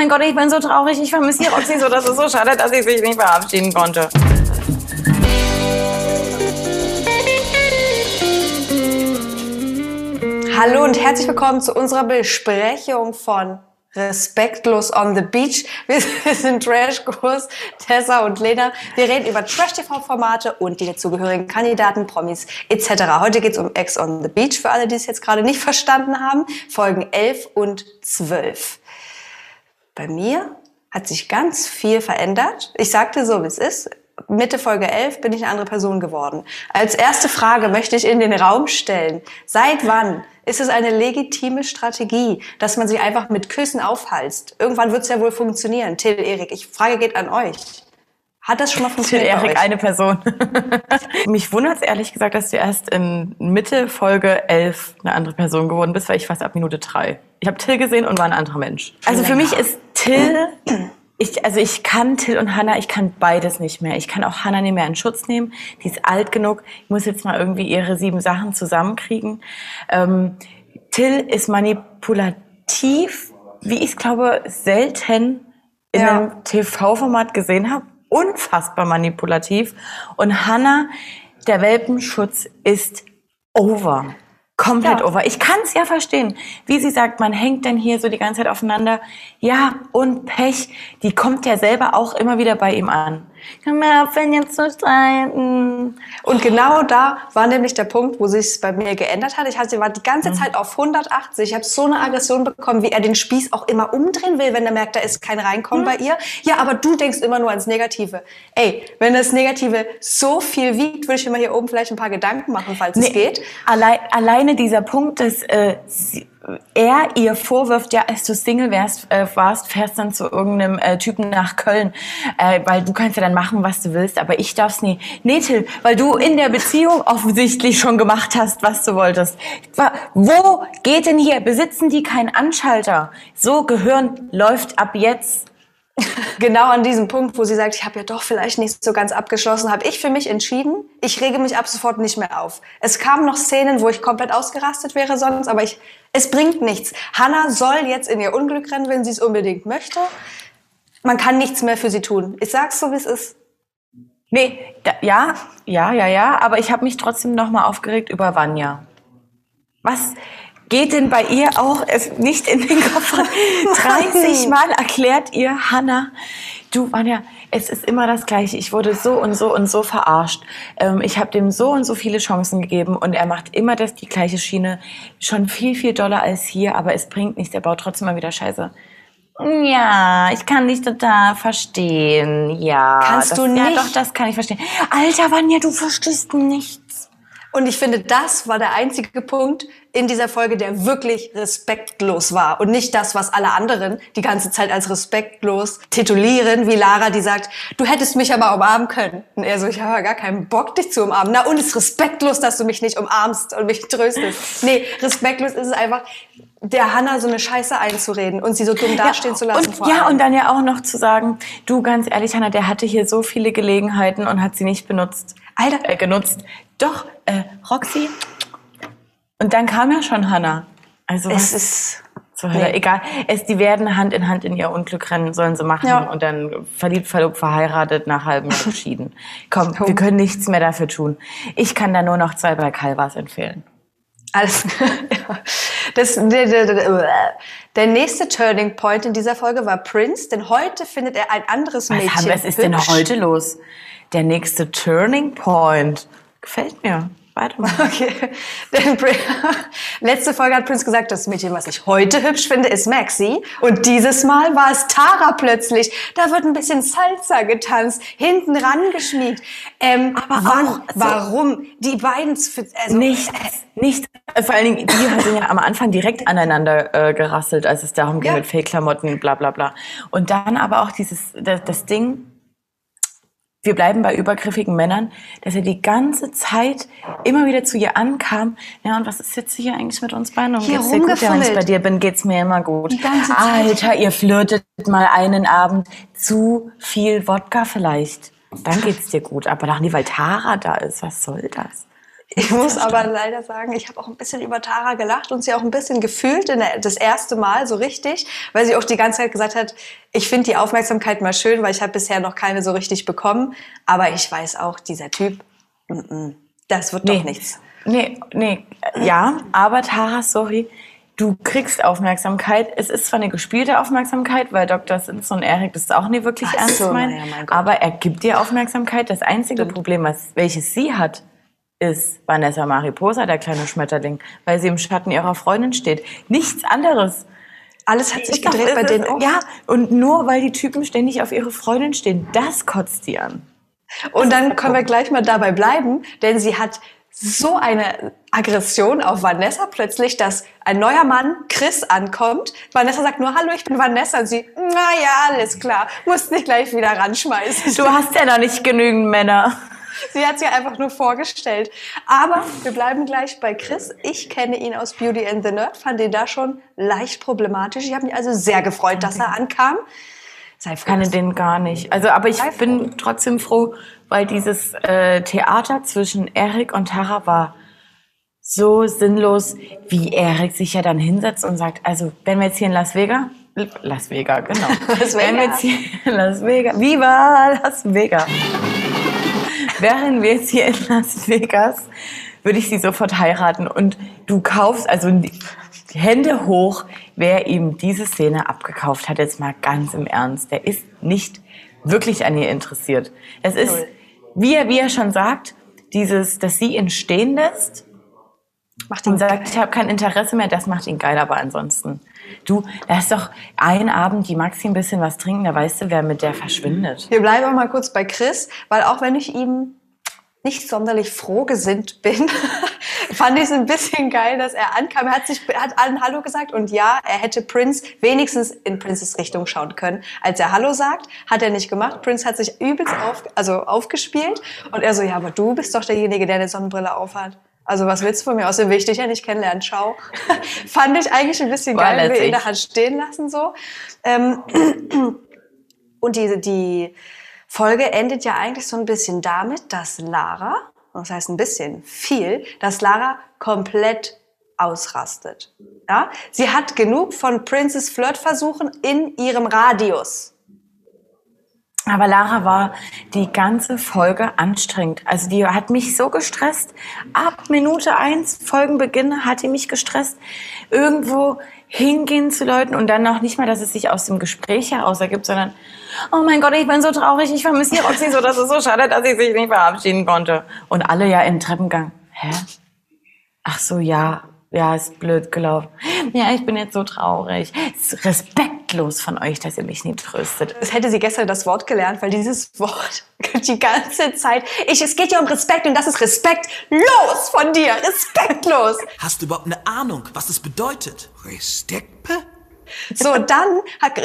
mein Gott, ich bin so traurig, ich vermisse die Roxy so, das ist so schade, dass ich sich nicht verabschieden konnte. Hallo und herzlich willkommen zu unserer Besprechung von Respektlos on the Beach. Wir sind Trashkurs, Tessa und Lena. Wir reden über Trash-TV-Formate und die dazugehörigen Kandidaten, Promis etc. Heute geht es um Ex on the Beach, für alle, die es jetzt gerade nicht verstanden haben. Folgen 11 und 12. Bei mir hat sich ganz viel verändert. Ich sagte so, wie es ist. Mitte Folge 11 bin ich eine andere Person geworden. Als erste Frage möchte ich in den Raum stellen. Seit wann ist es eine legitime Strategie, dass man sich einfach mit Küssen aufhalst? Irgendwann wird es ja wohl funktionieren. Till, Erik, ich Frage geht an euch. Hat das schon mal funktioniert? Till, Erik, eine Person. Mich wundert es ehrlich gesagt, dass du erst in Mitte Folge 11 eine andere Person geworden bist, weil ich fast ab Minute 3. Ich habe Till gesehen und war ein anderer Mensch. Also für mich ist Till ich, also ich kann Till und Hannah, ich kann beides nicht mehr. Ich kann auch Hannah nicht mehr in Schutz nehmen. Die ist alt genug. Ich muss jetzt mal irgendwie ihre sieben Sachen zusammenkriegen. Ähm, Till ist manipulativ, wie ich es glaube, selten in ja. einem TV-Format gesehen habe. Unfassbar manipulativ. Und Hannah, der Welpenschutz ist over komplett ja. over. Ich kann es ja verstehen, wie sie sagt, man hängt denn hier so die ganze Zeit aufeinander. Ja, und Pech, die kommt ja selber auch immer wieder bei ihm an. Kann mir aufhören, jetzt zu streiten. Und genau da war nämlich der Punkt, wo sich es bei mir geändert hat. Ich hatte, war die ganze mhm. Zeit auf 180. Ich habe so eine Aggression bekommen, wie er den Spieß auch immer umdrehen will, wenn er merkt, da ist kein Reinkommen mhm. bei ihr. Ja, aber du denkst immer nur ans Negative. Ey, wenn das Negative so viel wiegt, würde ich mir hier oben vielleicht ein paar Gedanken machen, falls nee, es geht. Allein, alleine dieser Punkt, dass äh, sie, er ihr vorwirft, ja, als du Single wärst, äh, warst, fährst dann zu irgendeinem äh, Typen nach Köln, äh, weil du kannst ja dann machen, was du willst, aber ich darf's nie. Nee, Till, weil du in der Beziehung offensichtlich schon gemacht hast, was du wolltest. Wo geht denn hier? Besitzen die keinen Anschalter? So, Gehirn läuft ab jetzt genau an diesem Punkt, wo sie sagt, ich habe ja doch vielleicht nicht so ganz abgeschlossen, habe ich für mich entschieden, ich rege mich ab sofort nicht mehr auf. Es kamen noch Szenen, wo ich komplett ausgerastet wäre sonst, aber ich, es bringt nichts. Hannah soll jetzt in ihr Unglück rennen, wenn sie es unbedingt möchte. Man kann nichts mehr für sie tun. Ich sag's so, wie es ist. Nee, da, ja, ja, ja, ja, aber ich habe mich trotzdem noch mal aufgeregt über Vanya. Was, geht denn bei ihr auch es nicht in den Kopf 30 Mal erklärt ihr Hanna, du Vanja, es ist immer das Gleiche. Ich wurde so und so und so verarscht. Ähm, ich habe dem so und so viele Chancen gegeben und er macht immer das die gleiche Schiene. Schon viel, viel doller als hier, aber es bringt nichts. Er baut trotzdem mal wieder Scheiße. Ja, ich kann dich total verstehen. Ja. Kannst das, du nicht? Ja, doch, das kann ich verstehen. Alter, Vanja, du verstehst nichts. Und ich finde, das war der einzige Punkt, in dieser Folge, der wirklich respektlos war und nicht das, was alle anderen die ganze Zeit als respektlos titulieren, wie Lara, die sagt, du hättest mich aber umarmen können. Und er so, ich habe gar keinen Bock, dich zu umarmen. Na und es ist respektlos, dass du mich nicht umarmst und mich tröstest. Nee, respektlos ist es einfach, der Hanna so eine Scheiße einzureden und sie so dumm dastehen ja, zu lassen. Und, ja, und dann ja auch noch zu sagen, du ganz ehrlich, Hanna, der hatte hier so viele Gelegenheiten und hat sie nicht benutzt. Alter. Äh, genutzt. Doch, äh, Roxy, und dann kam ja schon Hannah. Also es ist so, nee. egal. Es, die werden Hand in Hand in ihr Unglück rennen, sollen sie machen ja. und dann verliebt, verlobt, verheiratet, nach halbem Jahr geschieden. Komm, wir können nichts mehr dafür tun. Ich kann da nur noch zwei bei Calvas empfehlen. Alles. das, der, der, der, nächste Turning Point in dieser Folge war Prince, denn heute findet er ein anderes Mädchen. Was, haben, was ist denn heute los? Der nächste Turning Point. Gefällt mir. Weitermachen. Okay. Denn letzte Folge hat Prince gesagt, das Mädchen, was ich heute hübsch finde, ist Maxi. Und dieses Mal war es Tara plötzlich. Da wird ein bisschen Salsa getanzt, hinten rangeschmiegt. Ähm, Aber wann, auch, warum? Die beiden... Also, nichts, äh, nichts. Vor allen Dingen, die sind ja am Anfang direkt aneinander äh, gerasselt, als es darum ging ja. mit Fake-Klamotten, bla bla bla. Und dann aber auch dieses, das, das Ding wir bleiben bei übergriffigen Männern, dass er die ganze Zeit immer wieder zu ihr ankam. Ja, und was ist jetzt hier eigentlich mit uns beiden? Und hier geht's dir gut? Ja, wenn ich bei dir bin, geht's mir immer gut. Alter, ihr flirtet mal einen Abend zu viel Wodka vielleicht. Dann geht's dir gut. Aber doch nie, weil Tara da ist. Was soll das? Ich muss aber leider sagen, ich habe auch ein bisschen über Tara gelacht und sie auch ein bisschen gefühlt in der, das erste Mal so richtig, weil sie auch die ganze Zeit gesagt hat, ich finde die Aufmerksamkeit mal schön, weil ich habe bisher noch keine so richtig bekommen. Aber ich weiß auch, dieser Typ, mm -mm, das wird nee. doch nichts. Nee, nee, ja, aber Tara, sorry, du kriegst Aufmerksamkeit. Es ist zwar eine gespielte Aufmerksamkeit, weil Dr. Simpson und Eric das auch nie wirklich Ach ernst so, meinen, Gott. aber er gibt dir Aufmerksamkeit. Das einzige. Problem, was, welches sie hat, ist Vanessa Mariposa, der kleine Schmetterling, weil sie im Schatten ihrer Freundin steht. Nichts anderes. Alles hat sich gedreht bei denen auch. Ja, und nur weil die Typen ständig auf ihre Freundin stehen, das kotzt die an. Und dann können wir gleich mal dabei bleiben, denn sie hat so eine Aggression auf Vanessa plötzlich, dass ein neuer Mann, Chris, ankommt. Vanessa sagt nur, hallo, ich bin Vanessa. Und sie, na ja, alles klar, musst nicht gleich wieder ranschmeißen. Du hast ja noch nicht genügend Männer. Sie hat sie einfach nur vorgestellt. Aber wir bleiben gleich bei Chris. Ich kenne ihn aus Beauty and the Nerd, fand ihn da schon leicht problematisch. Ich habe mich also sehr gefreut, dass er ankam. Sei froh. kann den gar nicht. Also, aber ich bin trotzdem froh, weil dieses äh, Theater zwischen Erik und Tara war so sinnlos, wie Erik sich ja dann hinsetzt und sagt, also wenn wir jetzt hier in Las Vegas, Las Vegas, genau. Las Wenn wir Vegas. jetzt hier in Las Vegas, Viva Las Vegas. Wären wir jetzt hier in Las Vegas, würde ich sie sofort heiraten und du kaufst, also die Hände hoch, wer ihm diese Szene abgekauft hat, jetzt mal ganz im Ernst. Der ist nicht wirklich an ihr interessiert. Es ist, wie er, wie er schon sagt, dieses, dass sie ihn stehen lässt Macht ihn und sagt, ich habe kein Interesse mehr, das macht ihn geil, aber ansonsten. Du, ist doch ein Abend, die Maxi ein bisschen was trinken, da weißt du, wer mit der verschwindet. Wir bleiben mal kurz bei Chris, weil auch wenn ich ihm nicht sonderlich froh gesinnt bin, fand ich es ein bisschen geil, dass er ankam. Er hat sich, hat allen Hallo gesagt und ja, er hätte Prince wenigstens in Princes Richtung schauen können. Als er Hallo sagt, hat er nicht gemacht. Prince hat sich übelst auf, also aufgespielt und er so, ja, aber du bist doch derjenige, der eine Sonnenbrille aufhat. Also was willst du von mir? Außerdem will ich dich ja nicht kennenlernen. Ciao. Fand ich eigentlich ein bisschen geil, wie er ihn da hat stehen lassen so. Ähm, und die, die Folge endet ja eigentlich so ein bisschen damit, dass Lara, das heißt ein bisschen viel, dass Lara komplett ausrastet. Ja? Sie hat genug von Princes Flirtversuchen in ihrem Radius. Aber Lara war die ganze Folge anstrengend. Also die hat mich so gestresst. Ab Minute eins Folgenbeginn hat die mich gestresst. Irgendwo hingehen zu Leuten und dann noch nicht mal, dass es sich aus dem Gespräch heraus ergibt, sondern oh mein Gott, ich bin so traurig, ich vermisse die Roxy so, das ist so schade, dass ich sich nicht verabschieden konnte. Und alle ja im Treppengang. Hä? Ach so, ja. Ja, ist blöd gelaufen. Ja, ich bin jetzt so traurig. Es ist respektlos von euch, dass ihr mich nie tröstet. Das hätte sie gestern das Wort gelernt, weil dieses Wort die ganze Zeit, ich, es geht ja um Respekt und das ist respektlos von dir, respektlos. Hast du überhaupt eine Ahnung, was das bedeutet? Respekt? So, dann hat,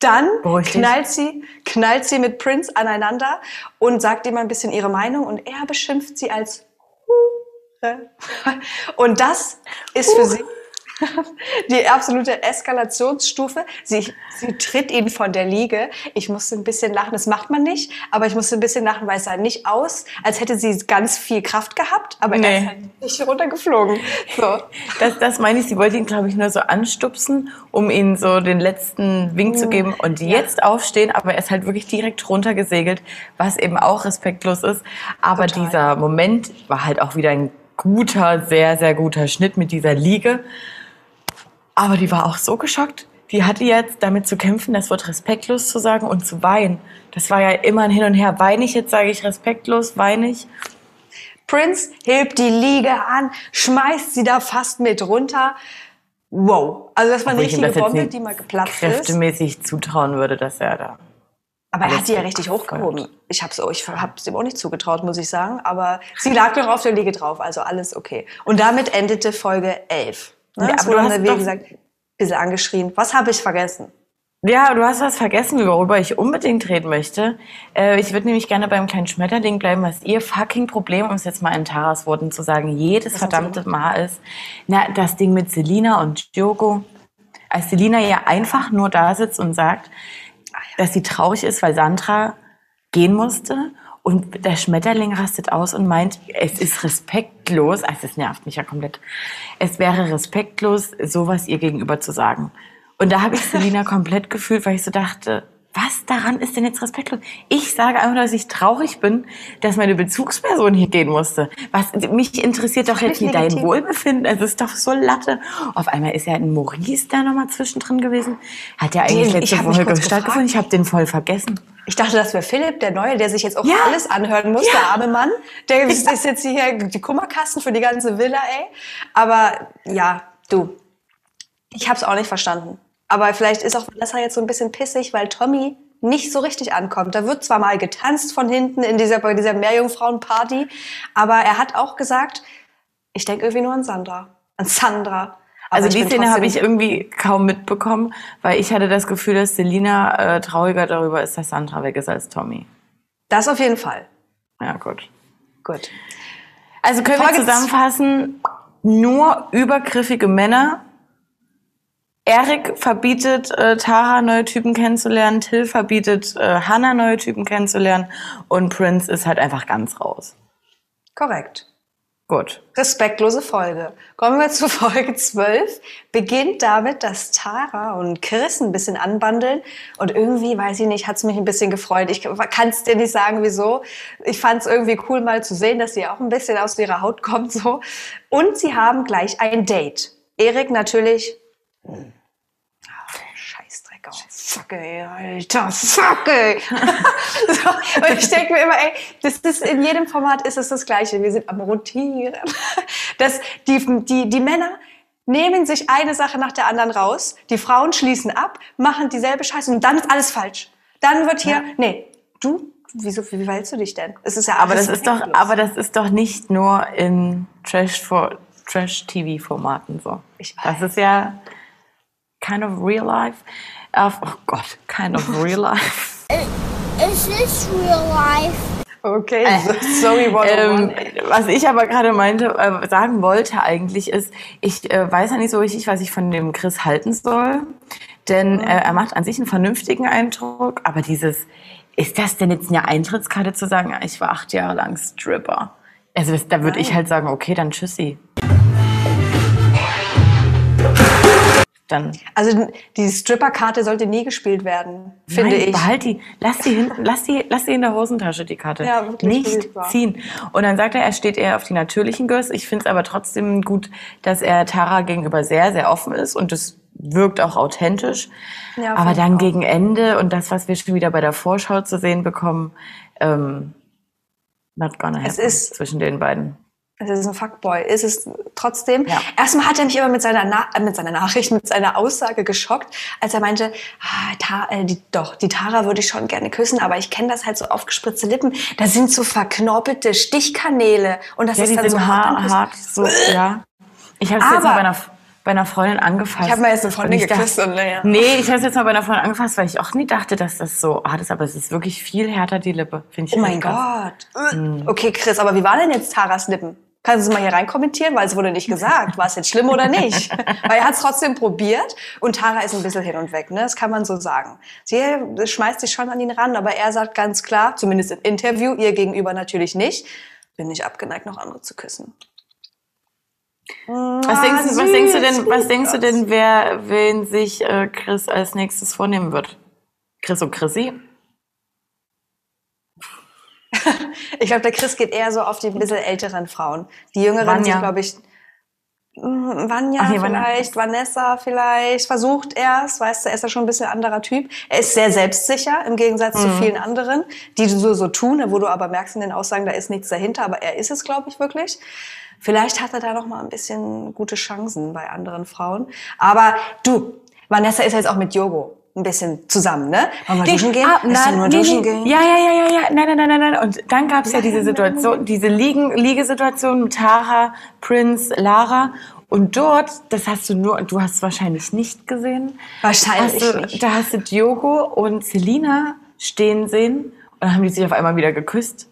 dann Beruhig dich. knallt sie, knallt sie mit Prince aneinander und sagt ihm ein bisschen ihre Meinung und er beschimpft sie als. Und das ist für sie die absolute Eskalationsstufe. Sie, sie tritt ihn von der Liege. Ich musste ein bisschen lachen. Das macht man nicht, aber ich musste ein bisschen lachen, weil es sah nicht aus, als hätte sie ganz viel Kraft gehabt, aber er Nee. ist halt nicht runtergeflogen. So. Das, das meine ich, sie wollte ihn, glaube ich, nur so anstupsen, um ihm so den letzten Wink zu geben und jetzt aufstehen, aber er ist halt wirklich direkt runtergesegelt, was eben auch respektlos ist. Aber Total. dieser Moment war halt auch wieder ein guter, sehr, sehr guter Schnitt mit dieser Liege. Aber die war auch so geschockt. Die hatte jetzt damit zu kämpfen, das Wort respektlos zu sagen und zu weinen. Das war ja immer ein Hin und Her. Weine ich jetzt, sage ich respektlos, weine ich. Prince hebt die Liege an, schmeißt sie da fast mit runter. Wow. Also das war eine richtige Bombe, die mal geplatzt ist. kräftemäßig zutrauen würde, dass er da. Aber er hat die ja richtig hochgehoben. Ich hab's auch, ich hab's ihm auch nicht zugetraut, muss ich sagen. Aber sie lag noch auf der Liege drauf, also alles okay. Und damit endete Folge 11. Ne? Ja, es aber du hast wie gesagt, ein bisschen angeschrien. Was habe ich vergessen? Ja, du hast was vergessen, worüber ich unbedingt reden möchte. Äh, ich würde nämlich gerne beim kleinen Schmetterling bleiben, was ihr fucking Problem, um es jetzt mal in Taras Worten zu sagen, jedes Was verdammte Mal ist. Na, das Ding mit Selina und Diogo. Als Selina ja einfach nur da sitzt und sagt, dass sie traurig ist, weil Sandra gehen musste. Und der Schmetterling rastet aus und meint, es ist respektlos, also es nervt mich ja komplett, es wäre respektlos, sowas ihr gegenüber zu sagen. Und da habe ich Selina komplett gefühlt, weil ich so dachte, was daran ist denn jetzt respektlos? Ich sage einfach, dass ich traurig bin, dass meine Bezugsperson hier gehen musste. Was, mich interessiert doch jetzt nicht dein. Wohlbefinden. Es ist doch so Latte. Auf einmal ist ja ein Maurice da nochmal zwischendrin gewesen. Hat ja eigentlich Den- letzte Woche stattgefunden. Ich habe den voll vergessen. Ich dachte, das wäre Philipp, der Neue, der sich jetzt auch Ja. alles anhören muss, Ja. der arme Mann. Der ist ist jetzt hier die Kummerkasten für die ganze Villa, ey. Aber ja, du, ich habe es auch nicht verstanden. Aber vielleicht ist auch Vanessa jetzt so ein bisschen pissig, weil Tommy nicht so richtig ankommt. Da wird zwar mal getanzt von hinten in dieser, bei dieser Meerjungfrauenparty, aber er hat auch gesagt, ich denke irgendwie nur an Sandra. An Sandra. Aber Also die Szene habe ich irgendwie kaum mitbekommen, weil ich hatte das Gefühl, dass Selina äh, trauriger darüber ist, dass Sandra weg ist als Tommy. Das auf jeden Fall. Ja, gut. Gut. Also können Folge wir zusammenfassen, nur übergriffige Männer. Erik verbietet äh, Tara neue Typen kennenzulernen, Till verbietet äh, Hannah neue Typen kennenzulernen und Prince ist halt einfach ganz raus. Korrekt. Gut. Respektlose Folge. Kommen wir zu Folge 12. Beginnt damit, dass Tara und Chris ein bisschen anbandeln. Und irgendwie, weiß ich nicht, hat es mich ein bisschen gefreut. Ich kann es dir nicht sagen, wieso. Ich fand es irgendwie cool, mal zu sehen, dass sie auch ein bisschen aus ihrer Haut kommt. so. Und sie haben gleich ein Date. Erik natürlich. hm, Scheißdreck, oh, fuck, ey, Alter, fuck, ey. so, und ich denke mir immer, ey, das ist, in jedem Format ist es das Gleiche. Wir sind am Rotieren. Das, die, die, die Männer nehmen sich eine Sache nach der anderen raus. Die Frauen schließen ab, machen dieselbe Scheiße und dann ist alles falsch. Dann wird hier, nee, du, wieso, wie verhältst du dich denn? Es ist ja Aber das ist doch, aber das ist doch nicht nur in Trash for Trash TV Formaten so. Ich Das ist ja kind of real life. Auf, oh Gott, kind of real life. Is this real life? Okay, so, sorry, Ähm, 101. was ich aber gerade meinte, äh, sagen wollte eigentlich ist, ich äh, weiß ja nicht so richtig, was ich von dem Chris halten soll. Denn äh, er macht an sich einen vernünftigen Eindruck, aber dieses, ist das denn jetzt eine Eintrittskarte zu sagen, ja, ich war acht Jahre lang Stripper? Also da würde ich halt sagen, okay, dann tschüssi. Dann Also die Stripper-Karte sollte nie gespielt werden, finde Nein, ich. Behalt die, lass die hinten, lass die, lass die in der Hosentasche, die Karte. Ja, wirklich, Nicht ziehen. Und dann sagt er, er steht eher auf die natürlichen Girls. Ich finde es aber trotzdem gut, dass er Tara gegenüber sehr, sehr offen ist und das wirkt auch authentisch. Ja, aber dann auch. gegen Ende und das, was wir schon wieder bei der Vorschau zu sehen bekommen, ähm, not gonna happen Es ist- zwischen den beiden. Es ist ein Fuckboy. Ist es trotzdem. Ja. Erstmal hat er mich aber mit seiner, Na mit seiner Nachricht, mit seiner Aussage geschockt, als er meinte, ah, äh, die, doch, die Tara würde ich schon gerne küssen, aber ich kenne das halt so aufgespritzte Lippen. Da sind so verknorpelte Stichkanäle. Und das Ja, ist dann so hart. hart, so, ja. Ich habe es jetzt mal bei einer, bei einer Freundin angefasst. Ich hab mal jetzt eine Freundin geküsst und, naja. Nee, ich habe es jetzt mal bei einer Freundin angefasst, weil ich auch nie dachte, dass das so hart ist, aber es ist wirklich viel härter, die Lippe. Finde ich Oh mein. Gott. Mhm. Okay, Chris, aber wie waren denn jetzt Taras Lippen? Kannst du mal hier reinkommentieren, weil es wurde nicht gesagt. War es jetzt schlimm oder nicht? weil er hat es trotzdem probiert und Tara ist ein bisschen hin und weg, ne? Das kann man so sagen. Sie schmeißt sich schon an ihn ran, aber er sagt ganz klar, zumindest im Interview, ihr gegenüber natürlich nicht, bin nicht abgeneigt, noch andere zu küssen. Was denkst, du, was denkst du denn, was denkst du denn, wer, wen sich äh, Chris als nächstes vornehmen wird? Chris und Chrissy? Ich glaube, der Chris geht eher so auf die ein bisschen älteren Frauen. Die jüngeren Vanya. sind, glaube ich, mm, Vanya Ach nee, Vanya. vielleicht, Vanessa vielleicht, versucht er es, weißt du, er ist ja schon ein bisschen anderer Typ. Er ist sehr selbstsicher im Gegensatz Mhm. zu vielen anderen, die so, so tun, wo du aber merkst in den Aussagen, da ist nichts dahinter, aber er ist es, glaube ich, wirklich. Vielleicht hat er da noch mal ein bisschen gute Chancen bei anderen Frauen. Aber du, Vanessa ist jetzt auch mit Jogo ein bisschen zusammen, ne? Wollen wir Die- duschen gehen? Ah, nein, nur nee, duschen gehen? Ja, ja, ja, ja, ja. Nein, nein, nein, nein, nein. Und dann gab es ja diese Situation, diese Liegen, Liegesituation mit Tara, Prince, Lara. Und dort, das hast du nur, du hast es wahrscheinlich nicht gesehen. Wahrscheinlich du, nicht. Da hast du Diogo und Selina stehen sehen und dann haben die sich auf einmal wieder geküsst.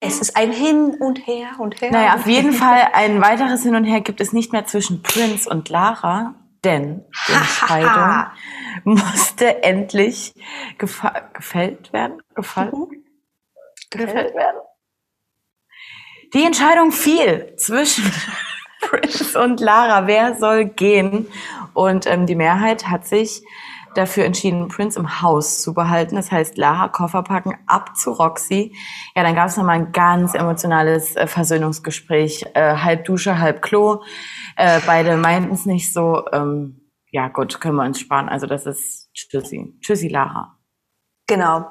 Es ist ein Hin und Her und Her. Naja, auf jeden Fall ein weiteres Hin und Her gibt es nicht mehr zwischen Prince und Lara, denn die Entscheidung musste endlich gefa gefällt werden. Gefallen? gefällt werden. Die Entscheidung fiel zwischen Prince und Lara. Wer soll gehen? Und ähm, die Mehrheit hat sich dafür entschieden, Prince im Haus zu behalten. Das heißt, Lara Koffer packen, ab zu Roxy. Ja, dann gab es nochmal ein ganz emotionales äh, Versöhnungsgespräch. Äh, halb Dusche, halb Klo. Äh, beide meinten es nicht so. Ähm, ja, gut, können wir uns sparen. Also das ist Tschüssi. Tschüssi, Lara. Genau.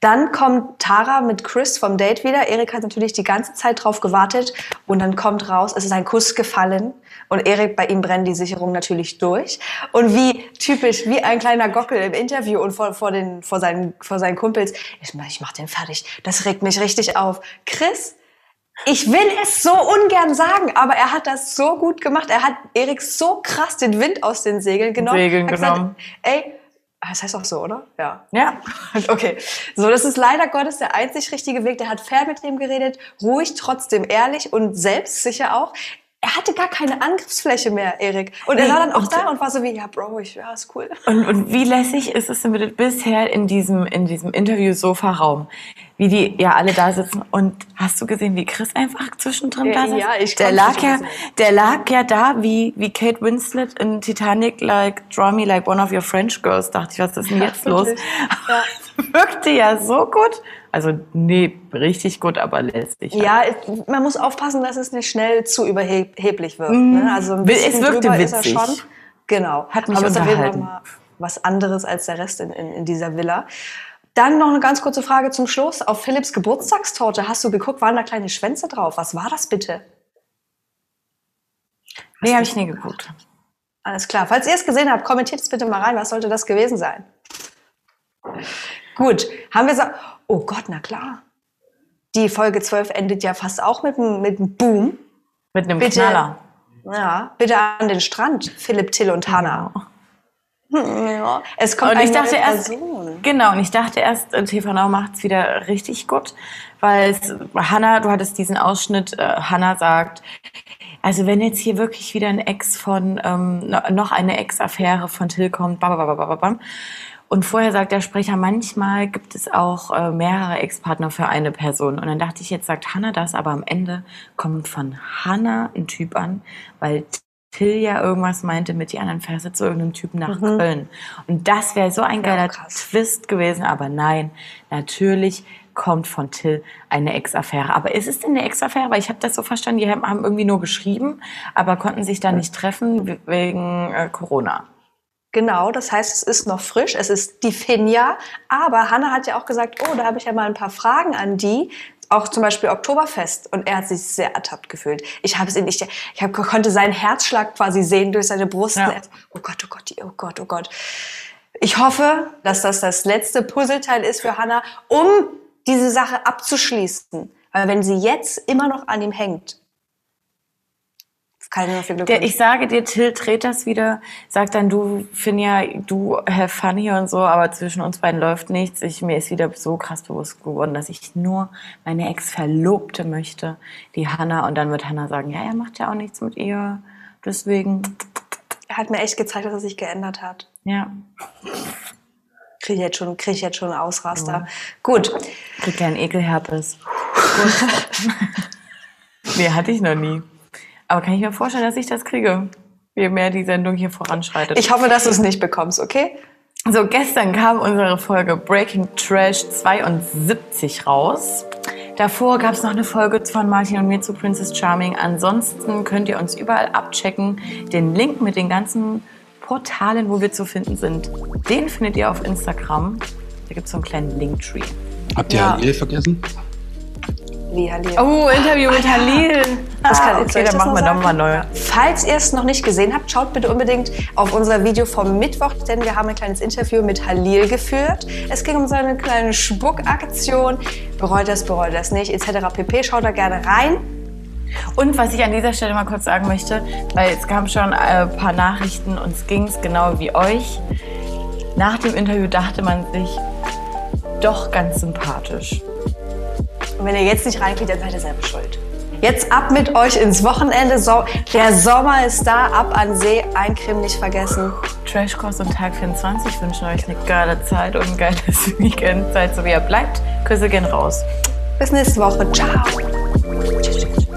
Dann kommt Tara mit Chris vom Date wieder. Erik hat natürlich die ganze Zeit drauf gewartet und dann kommt raus, es ist ein Kuss gefallen und Erik, bei ihm brennen die Sicherungen natürlich durch. Und wie typisch, wie ein kleiner Gockel im Interview und vor, vor, den, vor, seinen, vor seinen Kumpels, ich, ich mach den fertig, das regt mich richtig auf. Chris, ich will es so ungern sagen, aber er hat das so gut gemacht. Er hat Erik so krass den Wind aus den Segeln genommen. Segeln hat gesagt, genommen. Ey, das heißt auch so, oder? Ja. Ja. Okay, so das ist leider Gottes der einzig richtige Weg. Der hat fair mit dem geredet, ruhig, trotzdem ehrlich und selbstsicher auch. Er hatte gar keine Angriffsfläche mehr, Erik. Und er Nee, war dann auch da und war so wie, ja, Bro, ich, ja, ist cool. Und, und wie lässig ist es denn bitte bisher in diesem, in diesem Interview-Sofa-Raum? Wie die ja alle da sitzen. Und hast du gesehen, wie Chris einfach zwischendrin da Ja, saß? ja, ich der lag ja, der lag ja da wie, wie Kate Winslet in Titanic, like, draw me like one of your French girls. Dachte ich, was ist denn jetzt los? wirklich. Ja. Wirkte ja so gut. Also, nee, richtig gut, aber lästig. Ja, es- man muss aufpassen, dass es nicht schnell zu überheblich wirkt. Ne? Also ein Mhm. Es bisschen wirkte er witzig. schon. Genau. Hat mich Aber unterhalten. mal was anderes als der Rest in, in, in dieser Villa. Dann noch eine ganz kurze Frage zum Schluss. Auf Philipps Geburtstagstorte hast du geguckt, waren da kleine Schwänze drauf? Was war das bitte? Nee, habe ich nie geguckt. Alles klar. Falls ihr es gesehen habt, kommentiert es bitte mal rein. Was sollte das gewesen sein? Gut. Haben wir so. Oh Gott, na klar. Die Folge 12 endet ja fast auch mit einem mit einem Boom. Mit einem Bitte. Knaller. Ja, bitte an den Strand, Philipp, Till und Hannah. Ja. Es kommt Und ich eine dachte erst, Person. genau, und ich dachte erst, äh, TV Now macht's wieder richtig gut, weil es, Hannah, du hattest diesen Ausschnitt, äh, Hannah sagt, also wenn jetzt hier wirklich wieder ein Ex von, ähm, no- noch eine Ex-Affäre von Till kommt, babababababam. Und vorher sagt der Sprecher, manchmal gibt es auch äh, mehrere Ex-Partner für eine Person. Und dann dachte ich, jetzt sagt Hannah das, aber am Ende kommt von Hannah ein Typ an, weil Till ja irgendwas meinte mit, die anderen fährst du zu irgendeinem Typen nach Köln. Und das wäre so ein geiler krass. Twist gewesen, aber nein, natürlich kommt von Till eine Ex-Affäre. Aber ist es denn eine Ex-Affäre? Weil ich habe das so verstanden, die haben irgendwie nur geschrieben, aber konnten sich da nicht treffen we- wegen äh, Corona. Genau, das heißt, es ist noch frisch, es ist die Finja. Aber Hannah hat ja auch gesagt, oh, da habe ich ja mal ein paar Fragen an die. Auch zum Beispiel Oktoberfest. Und er hat sich sehr ertappt gefühlt. Ich habe es ihn nicht, ich hab, konnte seinen Herzschlag quasi sehen durch seine Brust. Ja. Er- Oh Gott, oh Gott, oh Gott, oh Gott. Ich hoffe, dass das das letzte Puzzleteil ist für Hannah, um diese Sache abzuschließen. Weil wenn sie jetzt immer noch an ihm hängt, nur viel Glück Der, ich sage dir, Till dreht das wieder, sagt dann, du, Finja, du have fun hier und so, aber zwischen uns beiden läuft nichts. Ich, mir ist wieder so krass bewusst geworden, dass ich nur meine Ex-Verlobte möchte, die Hannah. Und dann wird Hannah sagen, ja, er macht ja auch nichts mit ihr. Deswegen, Er hat mir echt gezeigt, dass er sich geändert hat. ja, Kriege ich jetzt schon, krieg ich jetzt schon einen Ausraster. Gut. kriegt er einen Ekelherpes. nee, hatte ich noch nie. Aber kann ich mir vorstellen, dass ich das kriege, je mehr die Sendung hier voranschreitet. Ich hoffe, dass du es nicht bekommst, okay? So, gestern kam unsere Folge Breaking Trash 72 raus. Davor gab es noch eine Folge von Martin und mir zu Princess Charming. Ansonsten könnt ihr uns überall abchecken. Den Link mit den ganzen Portalen, wo wir zu finden sind, den findet ihr auf Instagram. Da gibt es so einen kleinen Linktree. Habt ihr Ja. Halil vergessen? Wie Halil. Oh, Interview mit Halil. Das kann- ah, okay, dann machen wir nochmal neu. Falls ihr es noch nicht gesehen habt, schaut bitte unbedingt auf unser Video vom Mittwoch, denn wir haben ein kleines Interview mit Halil geführt. Es ging um seine kleine Spuckaktion. Bereut das, bereut das nicht, etc. pp. Schaut da gerne rein. Und was ich an dieser Stelle mal kurz sagen möchte, weil es kamen schon ein paar Nachrichten, uns ging es genau wie euch. Nach dem Interview dachte man sich, doch ganz sympathisch. Und wenn ihr jetzt nicht reinklickt, dann seid ihr selber schuld. Jetzt ab mit euch ins Wochenende. So, der Sommer ist da, ab an See, eincremen nicht vergessen. Trashkurs und Tag 24 wünschen euch eine geile Zeit und ein geiles Weekend. Seid so wie ihr bleibt. Küsse gehen raus. Bis nächste Woche. Ciao. Tschüss, tschüss.